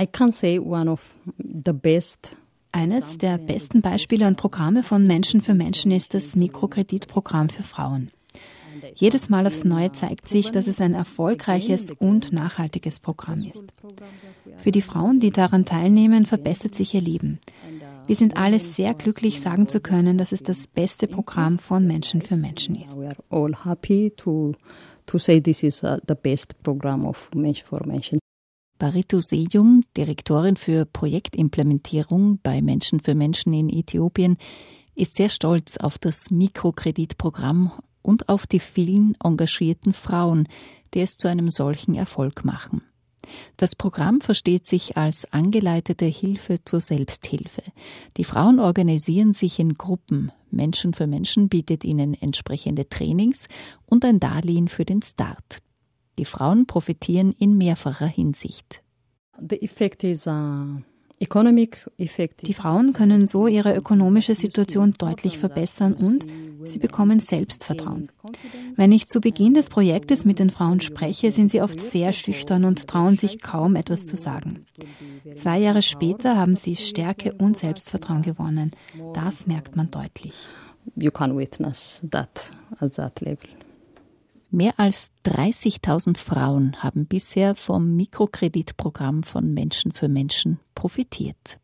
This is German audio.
I can say one of the best eines der besten Beispiele und Programme von Menschen für Menschen ist das Mikrokreditprogramm für Frauen. Jedes Mal aufs Neue zeigt sich, dass es ein erfolgreiches und nachhaltiges Programm ist. Für die Frauen, die daran teilnehmen, verbessert sich ihr Leben. Wir sind alle sehr glücklich, sagen zu können, dass es das beste Programm von Menschen für Menschen ist. We are all happy to, to say this is uh, the best program of Mensch for Menschen. Barito Seyum, Direktorin für Projektimplementierung bei Menschen für Menschen in Äthiopien, ist sehr stolz auf das Mikrokreditprogramm und auf die vielen engagierten Frauen, die es zu einem solchen Erfolg machen. Das Programm versteht sich als angeleitete Hilfe zur Selbsthilfe. Die Frauen organisieren sich in Gruppen. Menschen für Menschen bietet ihnen entsprechende Trainings und ein Darlehen für den Start. Die Frauen profitieren in mehrfacher Hinsicht. Uh, die Frauen können so ihre ökonomische Situation deutlich verbessern und sie bekommen Selbstvertrauen. Wenn ich zu Beginn des Projektes mit den Frauen spreche, sind sie oft sehr schüchtern und trauen sich kaum etwas zu sagen. Zwei Jahre später haben sie Stärke und Selbstvertrauen gewonnen. Das merkt man deutlich. You can witness that at that level. Mehr als 30.000 Frauen haben bisher vom Mikrokreditprogramm von Menschen für Menschen profitiert.